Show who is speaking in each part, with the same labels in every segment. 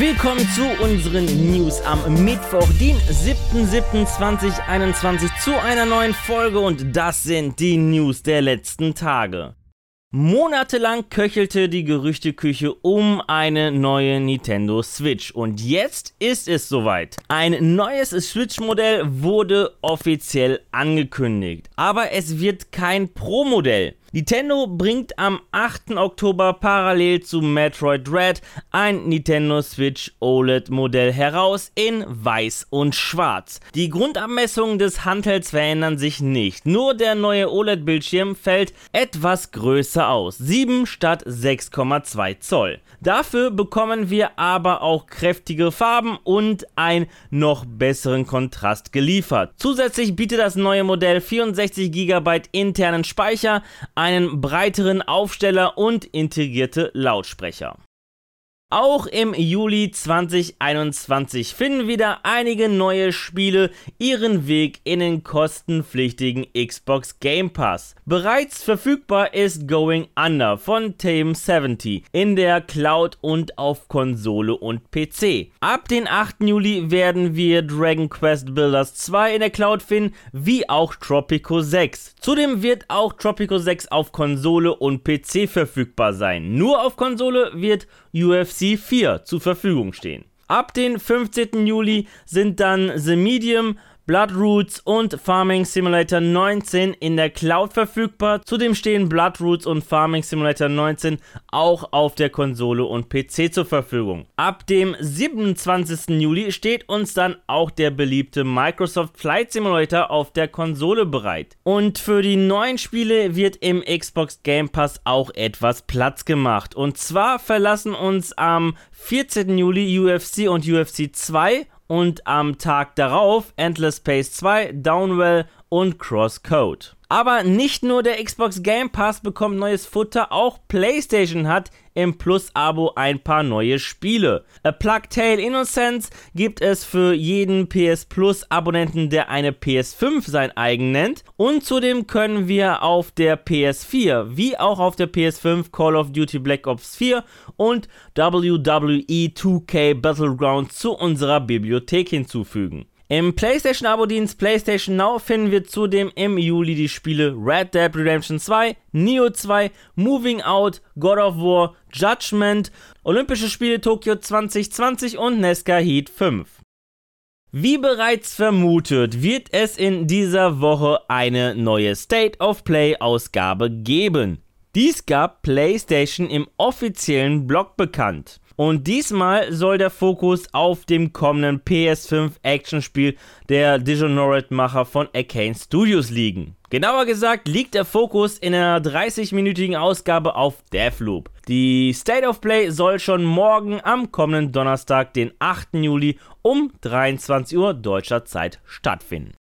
Speaker 1: Willkommen zu unseren News am Mittwoch, den 7.7.2021 zu einer neuen Folge und das sind die News der letzten Tage. Monatelang köchelte die Gerüchteküche um eine neue Nintendo Switch und jetzt ist es soweit. Ein neues Switch-Modell wurde offiziell angekündigt, aber es wird kein Pro-Modell. Nintendo bringt am 8. Oktober parallel zu Metroid Red ein Nintendo Switch OLED Modell heraus in weiß und schwarz. Die Grundabmessungen des Handhelds verändern sich nicht, nur der neue OLED Bildschirm fällt etwas größer aus, 7 statt 6,2 Zoll. Dafür bekommen wir aber auch kräftige Farben und einen noch besseren Kontrast geliefert. Zusätzlich bietet das neue Modell 64 GB internen Speicher, einen breiteren Aufsteller und integrierte Lautsprecher. Auch im Juli 2021 finden wieder einige neue Spiele ihren Weg in den kostenpflichtigen Xbox Game Pass. Bereits verfügbar ist Going Under von Team 70 in der Cloud und auf Konsole und PC. Ab den 8. Juli werden wir Dragon Quest Builders 2 in der Cloud finden, wie auch Tropico 6. Zudem wird auch Tropico 6 auf Konsole und PC verfügbar sein. Nur auf Konsole wird UFC 4 zur Verfügung stehen. Ab den 15. Juli sind dann The Medium, Bloodroots und Farming Simulator 19 in der Cloud verfügbar. Zudem stehen Bloodroots und Farming Simulator 19 auch auf der Konsole und PC zur Verfügung. Ab dem 27. Juli steht uns dann auch der beliebte Microsoft Flight Simulator auf der Konsole bereit. Und für die neuen Spiele wird im Xbox Game Pass auch etwas Platz gemacht. Und zwar verlassen uns am 14. Juli UFC und UFC 2 und am Tag darauf Endless Space 2, Downwell und Crosscode. Aber nicht nur der Xbox Game Pass bekommt neues Futter, auch PlayStation hat im Plus-Abo ein paar neue Spiele. A Plague Tale Innocence gibt es für jeden PS Plus-Abonnenten, der eine PS5 sein eigen nennt. Und zudem können wir auf der PS4 wie auch auf der PS5 Call of Duty Black Ops 4 und WWE 2K Battlegrounds zu unserer Bibliothek hinzufügen. Im PlayStation-Abo-Dienst PlayStation Now finden wir zudem im Juli die Spiele Red Dead Redemption 2, Neo 2, Moving Out, God of War, Judgment, Olympische Spiele Tokio 2020 und Nesca Heat 5. Wie bereits vermutet, wird es in dieser Woche eine neue State of Play Ausgabe geben. Dies gab PlayStation im offiziellen Blog bekannt. Und diesmal soll der Fokus auf dem kommenden PS5 Actionspiel der Dishonored-Macher von Arcane Studios liegen. Genauer gesagt liegt der Fokus in einer 30-minütigen Ausgabe auf Deathloop. Die State of Play soll schon morgen am kommenden Donnerstag, den 8. Juli um 23 Uhr deutscher Zeit stattfinden.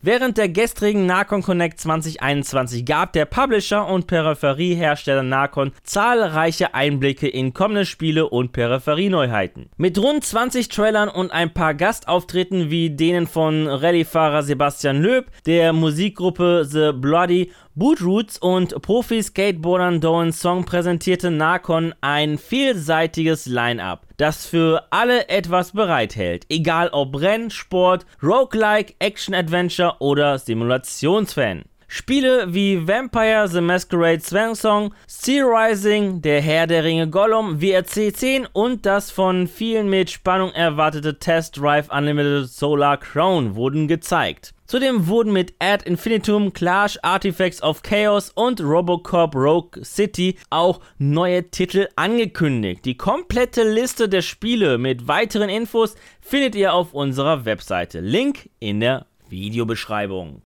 Speaker 1: Während der gestrigen Nacon Connect 2021 gab der Publisher und Peripheriehersteller Nacon zahlreiche Einblicke in kommende Spiele und Peripherieneuheiten. Mit rund 20 Trailern und ein paar Gastauftritten wie denen von Rallyefahrer Sebastian Löb, der Musikgruppe The Bloody Bootroots und Profi-Skateboardern Doan Song präsentierte Nacon ein vielseitiges Line-Up, das für alle etwas bereithält, egal ob Renn, Sport, Roguelike, Action-Adventure oder Simulationsfan. Spiele wie Vampire the Masquerade Swan Song, Sea Rising, Der Herr der Ringe Gollum, WRC 10 und das von vielen mit Spannung erwartete Test Drive Unlimited Solar Crown wurden gezeigt. Zudem wurden mit Ad Infinitum, Clash, Artifacts of Chaos und Robocop Rogue City auch neue Titel angekündigt. Die komplette Liste der Spiele mit weiteren Infos findet ihr auf unserer Webseite. Link in der Videobeschreibung.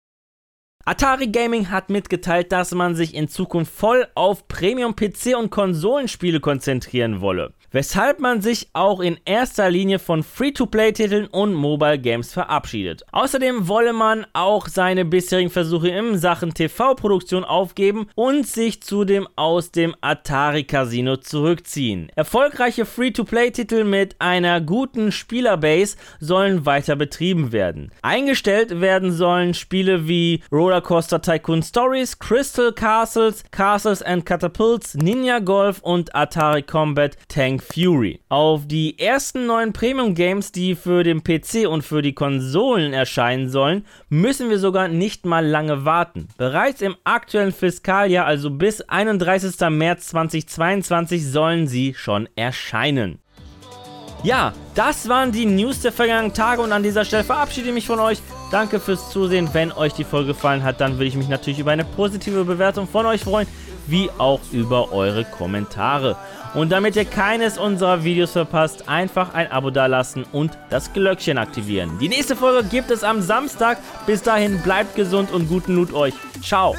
Speaker 1: Atari Gaming hat mitgeteilt, dass man sich in Zukunft voll auf Premium-PC und Konsolenspiele konzentrieren wolle, weshalb man sich auch in erster Linie von Free-to-Play-Titeln und Mobile Games verabschiedet. Außerdem wolle man auch seine bisherigen Versuche in Sachen TV-Produktion aufgeben und sich zudem aus dem Atari Casino zurückziehen. Erfolgreiche Free-to-Play-Titel mit einer guten Spielerbase sollen weiter betrieben werden. Eingestellt werden sollen Spiele wie Roller Rollercoaster Tycoon Stories, Crystal Castles, Castles and Catapults, Ninja Golf und Atari Combat Tank Fury. Auf die ersten neuen Premium Games, die für den PC und für die Konsolen erscheinen sollen, müssen wir sogar nicht mal lange warten. Bereits im aktuellen Fiskaljahr, also bis 31. März 2022, sollen sie schon erscheinen. Ja, das waren die News der vergangenen Tage und an dieser Stelle verabschiede ich mich von euch. Danke fürs Zusehen. Wenn euch die Folge gefallen hat, dann würde ich mich natürlich über eine positive Bewertung von euch freuen, wie auch über eure Kommentare. Und damit ihr keines unserer Videos verpasst, einfach ein Abo dalassen und das Glöckchen aktivieren. Die nächste Folge gibt es am Samstag. Bis dahin bleibt gesund und guten Loot euch. Ciao.